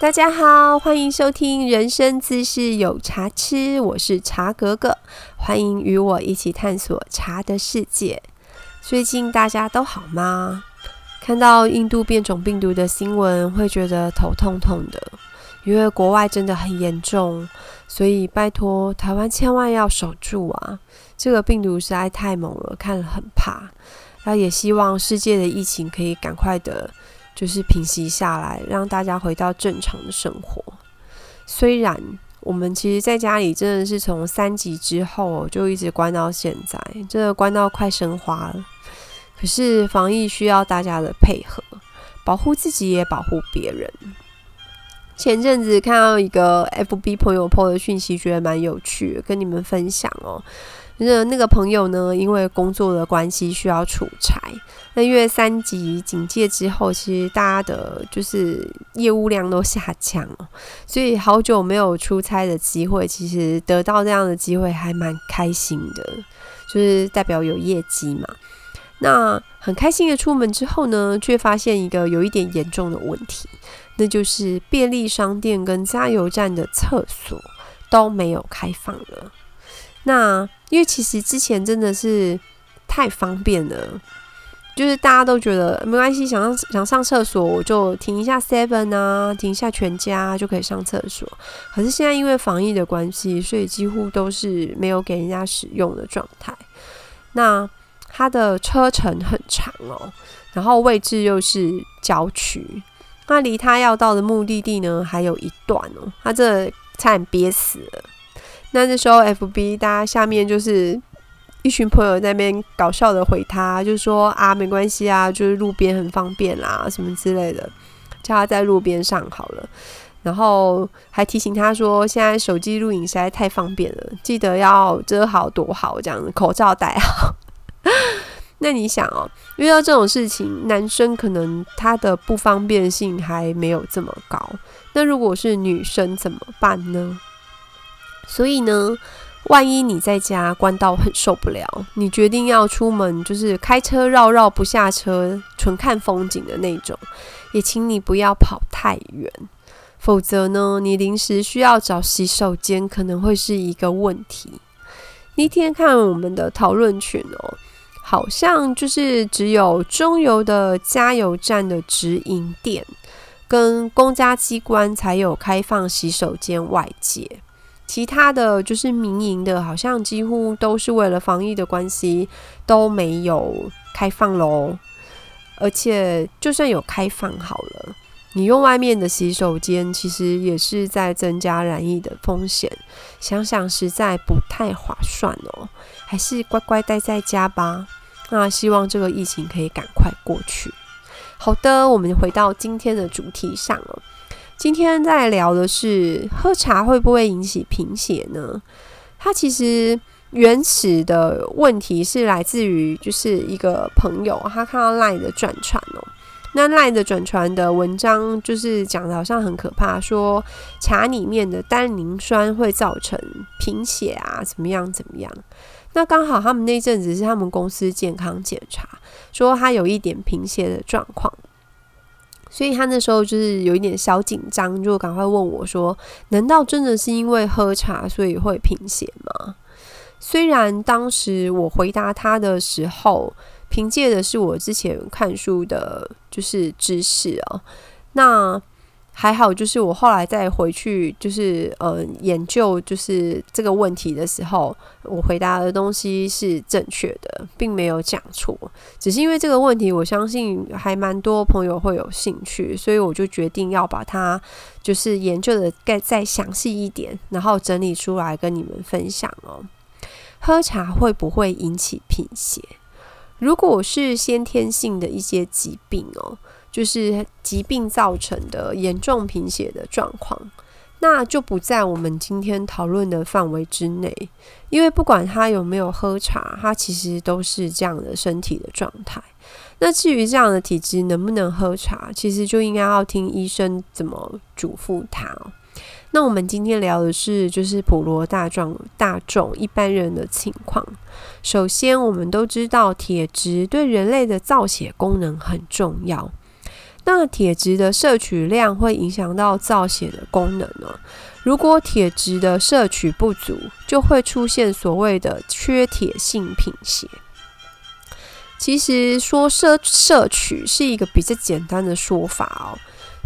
大家好，欢迎收听人生自是有茶吃，我是茶格格，欢迎与我一起探索茶的世界。最近大家都好吗？看到印度变种病毒的新闻，会觉得头痛痛的，因为国外真的很严重，所以拜托台湾千万要守住啊！这个病毒实在太猛了，看了很怕。那也希望世界的疫情可以赶快的。就是平息下来，让大家回到正常的生活。虽然我们其实在家里真的是从三级之后就一直关到现在，真的关到快生花了。可是防疫需要大家的配合，保护自己也保护别人。前阵子看到一个 FB 朋友 PO 的讯息，觉得蛮有趣，跟你们分享哦。那那个朋友呢，因为工作的关系需要出差。那因为三级警戒之后，其实大家的就是业务量都下降了，所以好久没有出差的机会，其实得到这样的机会还蛮开心的，就是代表有业绩嘛。那很开心的出门之后呢，却发现一个有一点严重的问题，那就是便利商店跟加油站的厕所都没有开放了。那因为其实之前真的是太方便了。就是大家都觉得没关系，想上想上厕所，我就停一下 Seven 啊，停一下全家就可以上厕所。可是现在因为防疫的关系，所以几乎都是没有给人家使用的状态。那它的车程很长哦，然后位置又是郊区，那离他要到的目的地呢还有一段哦，他这差点憋死了。那这时候 FB 大家下面就是。一群朋友在那边搞笑的回他，就说啊，没关系啊，就是路边很方便啦，什么之类的，叫他在路边上好了。然后还提醒他说，现在手机录影实在太方便了，记得要遮好躲好，这样子口罩戴好。那你想哦，遇到这种事情，男生可能他的不方便性还没有这么高，那如果是女生怎么办呢？所以呢？万一你在家关到很受不了，你决定要出门，就是开车绕绕不下车，纯看风景的那种，也请你不要跑太远，否则呢，你临时需要找洗手间可能会是一个问题。那天看我们的讨论群哦，好像就是只有中油的加油站的直营店跟公家机关才有开放洗手间外借。其他的就是民营的，好像几乎都是为了防疫的关系都没有开放喽。而且就算有开放好了，你用外面的洗手间，其实也是在增加染疫的风险。想想实在不太划算哦，还是乖乖待在家吧。那希望这个疫情可以赶快过去。好的，我们回到今天的主题上了。今天在聊的是喝茶会不会引起贫血呢？它其实原始的问题是来自于就是一个朋友，他看到赖的转传哦，那赖的转传的文章就是讲的好像很可怕，说茶里面的单宁酸会造成贫血啊，怎么样怎么样？那刚好他们那阵子是他们公司健康检查，说他有一点贫血的状况。所以他那时候就是有一点小紧张，就赶快问我说：“难道真的是因为喝茶所以会贫血吗？”虽然当时我回答他的时候，凭借的是我之前看书的，就是知识哦，那。还好，就是我后来再回去，就是呃研究就是这个问题的时候，我回答的东西是正确的，并没有讲错。只是因为这个问题，我相信还蛮多朋友会有兴趣，所以我就决定要把它就是研究的再再详细一点，然后整理出来跟你们分享哦。喝茶会不会引起贫血？如果是先天性的一些疾病哦。就是疾病造成的严重贫血的状况，那就不在我们今天讨论的范围之内。因为不管他有没有喝茶，他其实都是这样的身体的状态。那至于这样的体质能不能喝茶，其实就应该要听医生怎么嘱咐他。那我们今天聊的是，就是普罗大众、大众一般人的情况。首先，我们都知道铁质对人类的造血功能很重要。那铁质的摄取量会影响到造血的功能呢。如果铁质的摄取不足，就会出现所谓的缺铁性贫血。其实说摄摄取是一个比较简单的说法哦，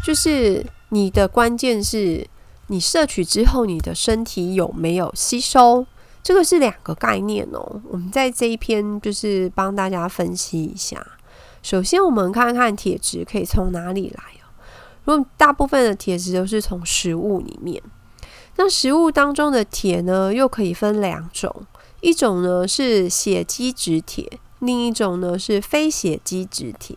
就是你的关键是你摄取之后，你的身体有没有吸收，这个是两个概念哦。我们在这一篇就是帮大家分析一下。首先，我们看看铁质可以从哪里来哦。如果大部分的铁质都是从食物里面，那食物当中的铁呢，又可以分两种，一种呢是血基质铁，另一种呢是非血基质铁。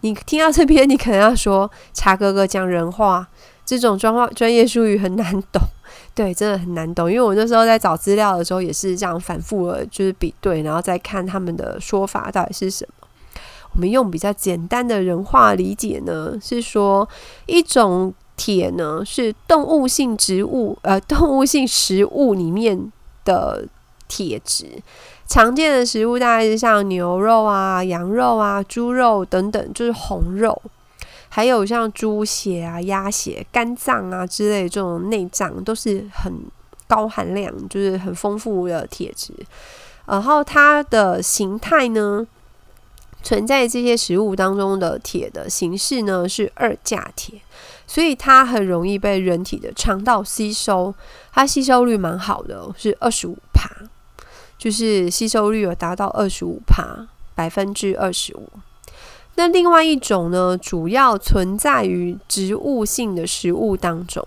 你听到这边，你可能要说茶哥哥讲人话，这种专话专业术语很难懂。对，真的很难懂，因为我那时候在找资料的时候也是这样反复的，就是比对，然后再看他们的说法到底是什么。我们用比较简单的人话理解呢，是说一种铁呢是动物性植物呃动物性食物里面的铁质，常见的食物大概是像牛肉啊、羊肉啊、猪肉等等，就是红肉，还有像猪血啊、鸭血、肝脏啊之类这种内脏都是很高含量，就是很丰富的铁质。然后它的形态呢？存在这些食物当中的铁的形式呢是二价铁，所以它很容易被人体的肠道吸收，它吸收率蛮好的，是二十五帕，就是吸收率有达到二十五帕，百分之二十五。那另外一种呢，主要存在于植物性的食物当中，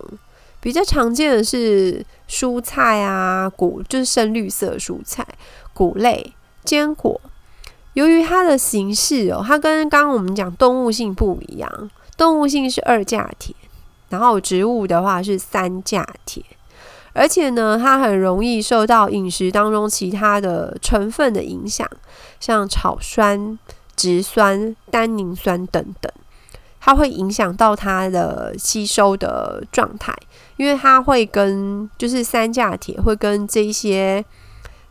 比较常见的是蔬菜啊，谷就是深绿色蔬菜、谷类、坚果。由于它的形式哦，它跟刚刚我们讲动物性不一样，动物性是二价铁，然后植物的话是三价铁，而且呢，它很容易受到饮食当中其他的成分的影响，像草酸、植酸、单宁酸等等，它会影响到它的吸收的状态，因为它会跟就是三价铁会跟这些。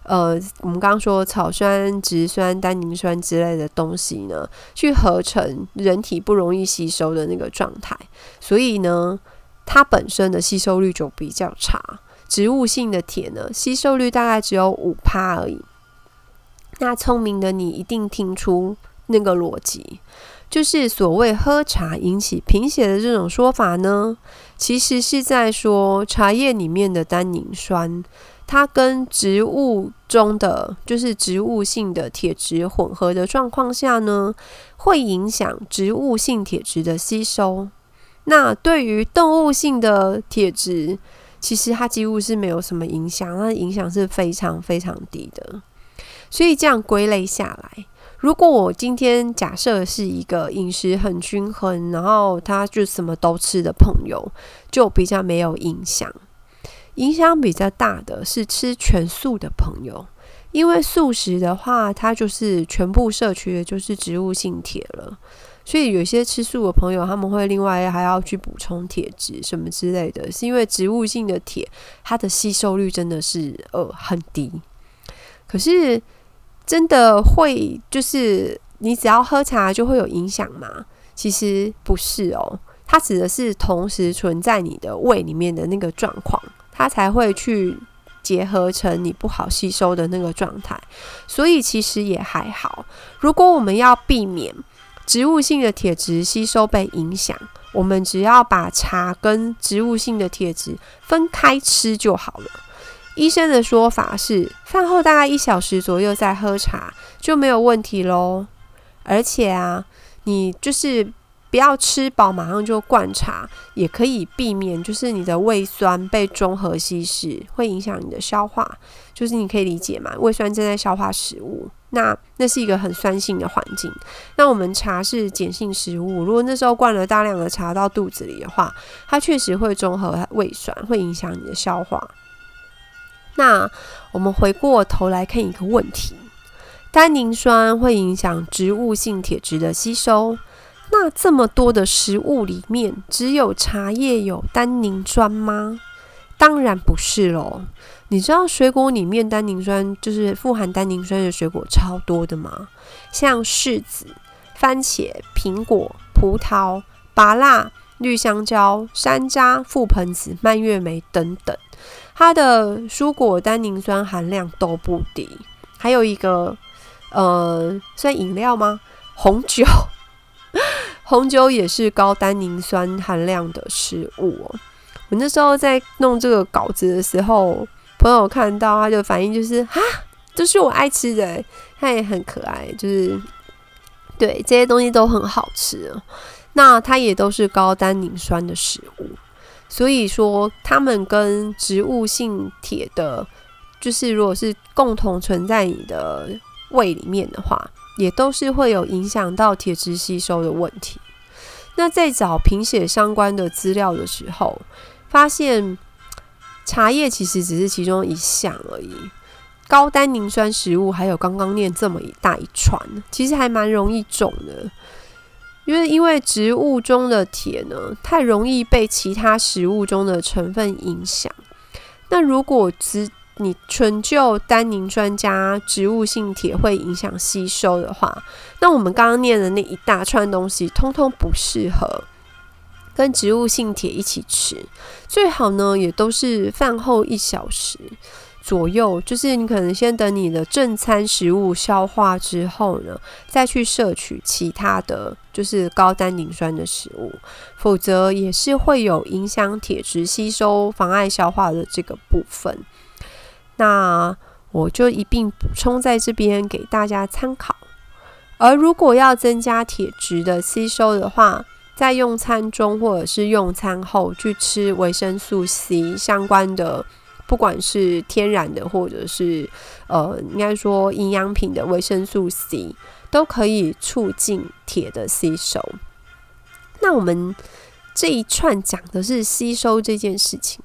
呃，我们刚刚说草酸、植酸、单宁酸之类的东西呢，去合成人体不容易吸收的那个状态，所以呢，它本身的吸收率就比较差。植物性的铁呢，吸收率大概只有五帕而已。那聪明的你一定听出那个逻辑，就是所谓喝茶引起贫血的这种说法呢，其实是在说茶叶里面的单宁酸。它跟植物中的就是植物性的铁质混合的状况下呢，会影响植物性铁质的吸收。那对于动物性的铁质，其实它几乎是没有什么影响，它的影响是非常非常低的。所以这样归类下来，如果我今天假设是一个饮食很均衡，然后他就什么都吃的朋友，就比较没有影响。影响比较大的是吃全素的朋友，因为素食的话，它就是全部摄取的就是植物性铁了，所以有些吃素的朋友他们会另外还要去补充铁质什么之类的，是因为植物性的铁它的吸收率真的是呃很低。可是真的会就是你只要喝茶就会有影响吗？其实不是哦，它指的是同时存在你的胃里面的那个状况。它才会去结合成你不好吸收的那个状态，所以其实也还好。如果我们要避免植物性的铁质吸收被影响，我们只要把茶跟植物性的铁质分开吃就好了。医生的说法是，饭后大概一小时左右再喝茶就没有问题喽。而且啊，你就是。不要吃饱马上就灌茶，也可以避免就是你的胃酸被中和稀释，会影响你的消化。就是你可以理解嘛，胃酸正在消化食物，那那是一个很酸性的环境。那我们茶是碱性食物，如果那时候灌了大量的茶到肚子里的话，它确实会中和胃酸，会影响你的消化。那我们回过头来看一个问题：单宁酸会影响植物性铁质的吸收。那这么多的食物里面，只有茶叶有单宁酸吗？当然不是喽。你知道水果里面单宁酸就是富含单宁酸的水果超多的吗？像柿子、番茄、苹果、葡萄、芭辣、绿香蕉、山楂、覆盆子、蔓越莓等等，它的蔬果单宁酸含量都不低。还有一个，呃，算饮料吗？红酒，红酒也是高单宁酸含量的食物哦。我那时候在弄这个稿子的时候，朋友看到他就反应就是啊，这是我爱吃的，他也很可爱，就是对这些东西都很好吃。那它也都是高单宁酸的食物，所以说它们跟植物性铁的，就是如果是共同存在你的胃里面的话，也都是会有影响到铁质吸收的问题。那在找贫血相关的资料的时候，发现茶叶其实只是其中一项而已，高单宁酸食物还有刚刚念这么一大一串，其实还蛮容易中的。因为因为植物中的铁呢，太容易被其他食物中的成分影响。那如果只你纯就单宁酸加植物性铁会影响吸收的话，那我们刚刚念的那一大串东西，通通不适合跟植物性铁一起吃。最好呢，也都是饭后一小时。左右就是你可能先等你的正餐食物消化之后呢，再去摄取其他的就是高单宁酸的食物，否则也是会有影响铁质吸收、妨碍消化的这个部分。那我就一并补充在这边给大家参考。而如果要增加铁质的吸收的话，在用餐中或者是用餐后去吃维生素 C 相关的。不管是天然的，或者是呃，应该说营养品的维生素 C，都可以促进铁的吸收。那我们这一串讲的是吸收这件事情。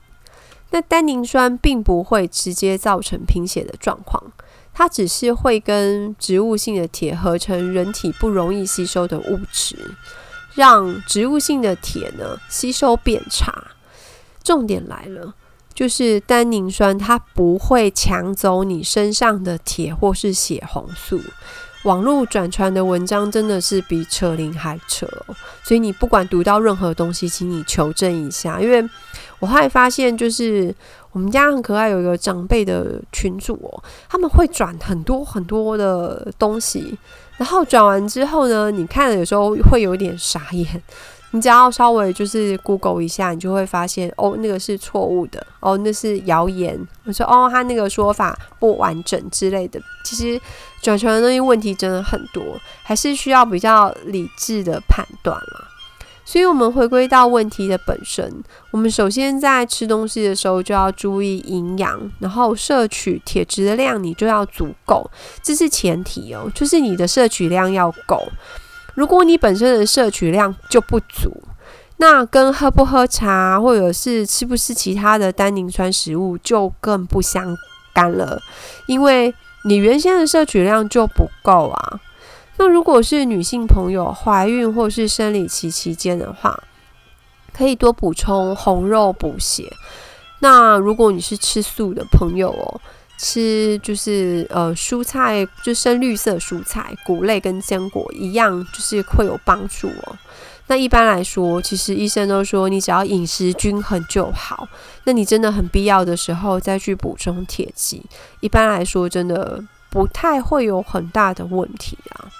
那单宁酸并不会直接造成贫血的状况，它只是会跟植物性的铁合成人体不容易吸收的物质，让植物性的铁呢吸收变差。重点来了。就是单宁酸，它不会抢走你身上的铁或是血红素。网络转传的文章真的是比扯铃还扯，哦所以你不管读到任何东西，请你求证一下。因为我后来发现，就是我们家很可爱，有一个长辈的群主哦，他们会转很多很多的东西，然后转完之后呢，你看了有时候会有点傻眼。你只要稍微就是 Google 一下，你就会发现哦，那个是错误的哦，那是谣言。我说哦，他那个说法不完整之类的。其实转传的东西问题真的很多，还是需要比较理智的判断了。所以，我们回归到问题的本身，我们首先在吃东西的时候就要注意营养，然后摄取铁质的量你就要足够，这是前提哦，就是你的摄取量要够。如果你本身的摄取量就不足，那跟喝不喝茶或者是吃不吃其他的单宁酸食物就更不相干了，因为你原先的摄取量就不够啊。那如果是女性朋友怀孕或是生理期期间的话，可以多补充红肉补血。那如果你是吃素的朋友哦。吃就是呃蔬菜，就深绿色蔬菜、谷类跟坚果一样，就是会有帮助哦。那一般来说，其实医生都说你只要饮食均衡就好。那你真的很必要的时候再去补充铁剂，一般来说真的不太会有很大的问题啊。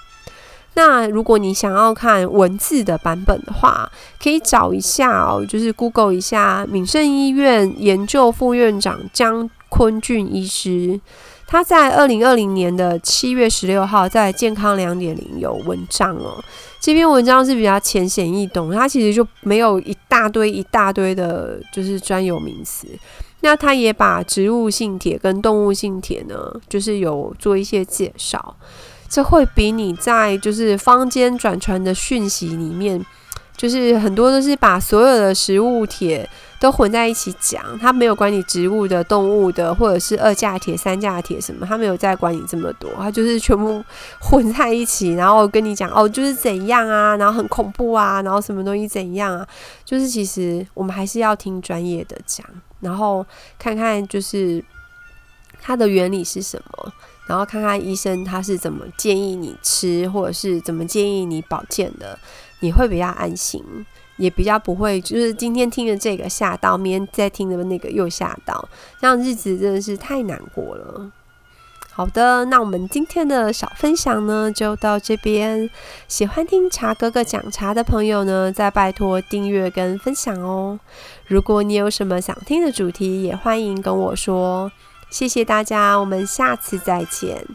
那如果你想要看文字的版本的话，可以找一下哦，就是 Google 一下敏盛医院研究副院长江。坤俊医师，他在二零二零年的七月十六号在健康两点零有文章哦。这篇文章是比较浅显易懂，它其实就没有一大堆一大堆的，就是专有名词。那他也把植物性铁跟动物性铁呢，就是有做一些介绍。这会比你在就是坊间转传的讯息里面，就是很多都是把所有的食物铁。都混在一起讲，他没有管你植物的、动物的，或者是二价铁、三价铁什么，他没有再管你这么多，他就是全部混在一起，然后跟你讲哦，就是怎样啊，然后很恐怖啊，然后什么东西怎样啊，就是其实我们还是要听专业的讲，然后看看就是它的原理是什么，然后看看医生他是怎么建议你吃，或者是怎么建议你保健的。你会比较安心，也比较不会就是今天听的这个吓到，明天再听的那个又吓到，这样日子真的是太难过了。好的，那我们今天的小分享呢，就到这边。喜欢听茶哥哥讲茶的朋友呢，再拜托订阅跟分享哦。如果你有什么想听的主题，也欢迎跟我说。谢谢大家，我们下次再见。